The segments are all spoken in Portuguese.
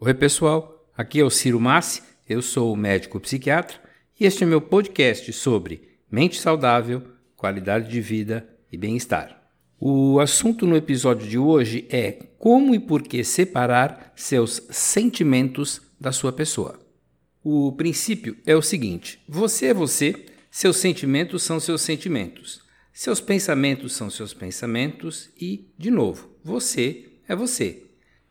Oi, pessoal. Aqui é o Ciro Massi, eu sou médico psiquiatra e este é meu podcast sobre mente saudável, qualidade de vida e bem-estar. O assunto no episódio de hoje é como e por que separar seus sentimentos da sua pessoa. O princípio é o seguinte: você é você, seus sentimentos são seus sentimentos, seus pensamentos são seus pensamentos e, de novo, você é você.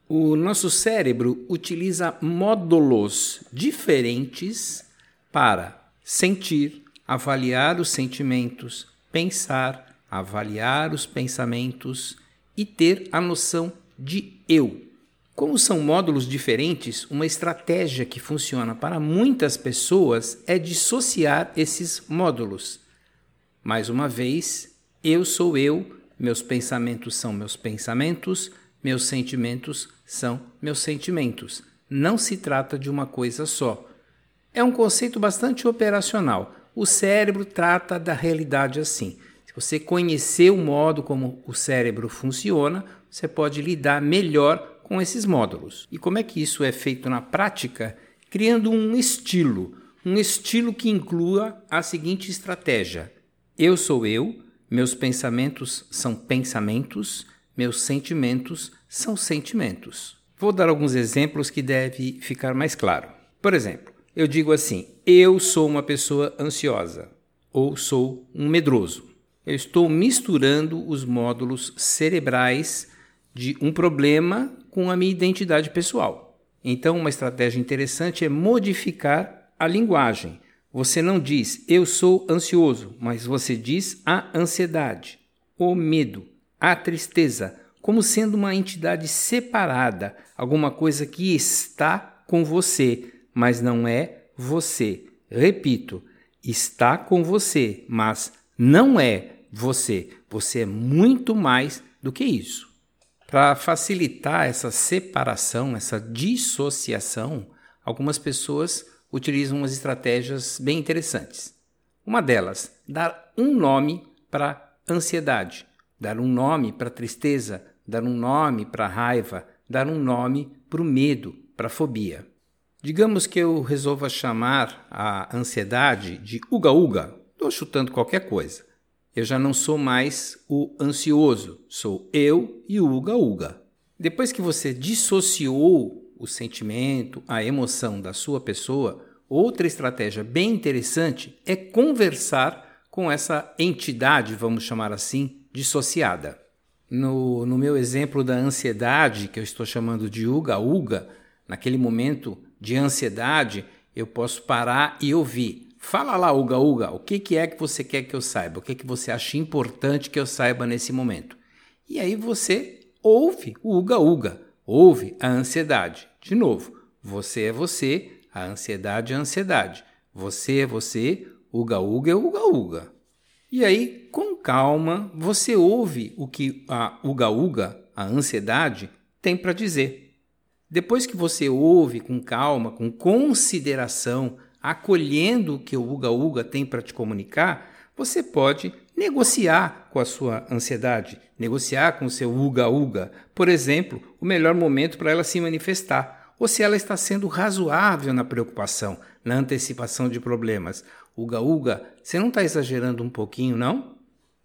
O nosso cérebro utiliza módulos diferentes para sentir, avaliar os sentimentos, pensar, avaliar os pensamentos e ter a noção de eu. Como são módulos diferentes, uma estratégia que funciona para muitas pessoas é dissociar esses módulos. Mais uma vez, eu sou eu, meus pensamentos são meus pensamentos, meus sentimentos são meus sentimentos. Não se trata de uma coisa só. É um conceito bastante operacional. O cérebro trata da realidade assim. Se você conhecer o modo como o cérebro funciona, você pode lidar melhor com esses módulos. E como é que isso é feito na prática? Criando um estilo, um estilo que inclua a seguinte estratégia: eu sou eu, meus pensamentos são pensamentos, meus sentimentos são sentimentos. Vou dar alguns exemplos que deve ficar mais claro. Por exemplo, eu digo assim: eu sou uma pessoa ansiosa ou sou um medroso. Eu estou misturando os módulos cerebrais de um problema com a minha identidade pessoal. Então, uma estratégia interessante é modificar a linguagem. Você não diz eu sou ansioso, mas você diz a ansiedade, o medo, a tristeza como sendo uma entidade separada, alguma coisa que está com você, mas não é você. Repito, está com você, mas não é você. Você é muito mais do que isso. Para facilitar essa separação, essa dissociação, algumas pessoas utilizam umas estratégias bem interessantes. Uma delas, dar um nome para ansiedade dar um nome para a tristeza, dar um nome para a raiva, dar um nome para o medo, para a fobia. Digamos que eu resolva chamar a ansiedade de uga-uga, estou chutando qualquer coisa. Eu já não sou mais o ansioso, sou eu e o uga-uga. Depois que você dissociou o sentimento, a emoção da sua pessoa, outra estratégia bem interessante é conversar com essa entidade, vamos chamar assim, dissociada. No, no meu exemplo da ansiedade, que eu estou chamando de uga-uga, naquele momento de ansiedade, eu posso parar e ouvir. Fala lá, uga-uga, o que, que é que você quer que eu saiba? O que, que você acha importante que eu saiba nesse momento? E aí você ouve o uga-uga, ouve a ansiedade. De novo, você é você, a ansiedade é a ansiedade. Você é você, uga-uga é uga-uga. E aí, com calma, você ouve o que a uga-uga, a ansiedade, tem para dizer. Depois que você ouve com calma, com consideração, acolhendo o que o uga-uga tem para te comunicar, você pode negociar com a sua ansiedade, negociar com o seu uga-uga, por exemplo, o melhor momento para ela se manifestar, ou se ela está sendo razoável na preocupação, na antecipação de problemas. Uga Uga, você não está exagerando um pouquinho, não?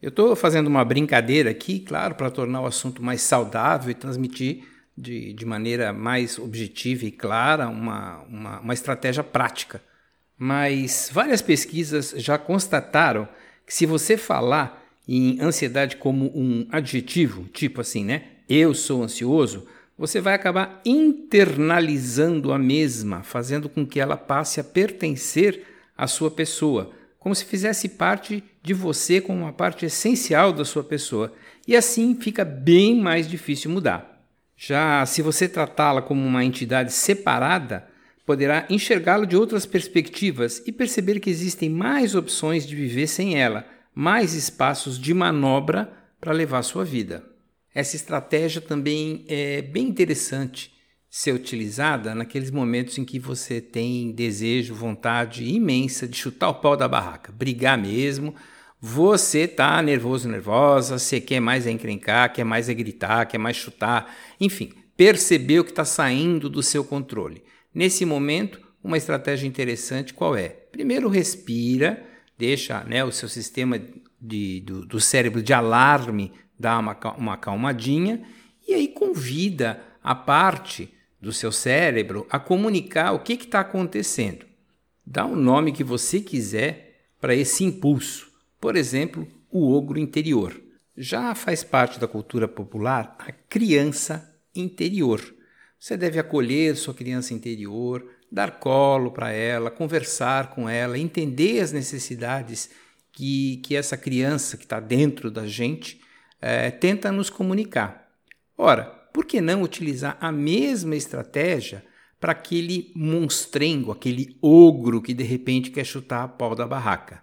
Eu estou fazendo uma brincadeira aqui, claro, para tornar o assunto mais saudável e transmitir de, de maneira mais objetiva e clara uma, uma, uma estratégia prática. Mas várias pesquisas já constataram que se você falar em ansiedade como um adjetivo, tipo assim, né? Eu sou ansioso, você vai acabar internalizando a mesma, fazendo com que ela passe a pertencer a sua pessoa, como se fizesse parte de você, como uma parte essencial da sua pessoa. E assim fica bem mais difícil mudar. Já se você tratá-la como uma entidade separada, poderá enxergá-la de outras perspectivas e perceber que existem mais opções de viver sem ela, mais espaços de manobra para levar sua vida. Essa estratégia também é bem interessante ser utilizada naqueles momentos em que você tem desejo, vontade imensa de chutar o pau da barraca, brigar mesmo. Você tá nervoso, nervosa, você quer mais é encrencar, quer mais é gritar, quer mais chutar, enfim, percebeu que está saindo do seu controle. Nesse momento, uma estratégia interessante qual é? Primeiro, respira, deixa né, o seu sistema de, do, do cérebro de alarme dar uma, uma calmadinha e aí convida a parte do seu cérebro a comunicar o que está acontecendo. Dá o nome que você quiser para esse impulso. Por exemplo, o ogro interior. Já faz parte da cultura popular a criança interior. Você deve acolher sua criança interior, dar colo para ela, conversar com ela, entender as necessidades que, que essa criança que está dentro da gente é, tenta nos comunicar. Ora, por que não utilizar a mesma estratégia para aquele monstrengo, aquele ogro que de repente quer chutar a pau da barraca?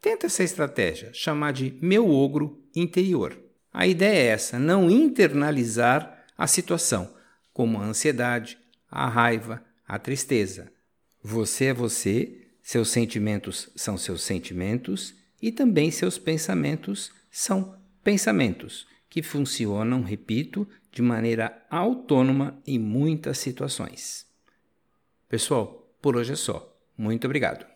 Tenta essa estratégia, chamar de meu ogro interior. A ideia é essa, não internalizar a situação, como a ansiedade, a raiva, a tristeza. Você é você, seus sentimentos são seus sentimentos e também seus pensamentos são pensamentos que funcionam, repito, de maneira autônoma em muitas situações. Pessoal, por hoje é só. Muito obrigado.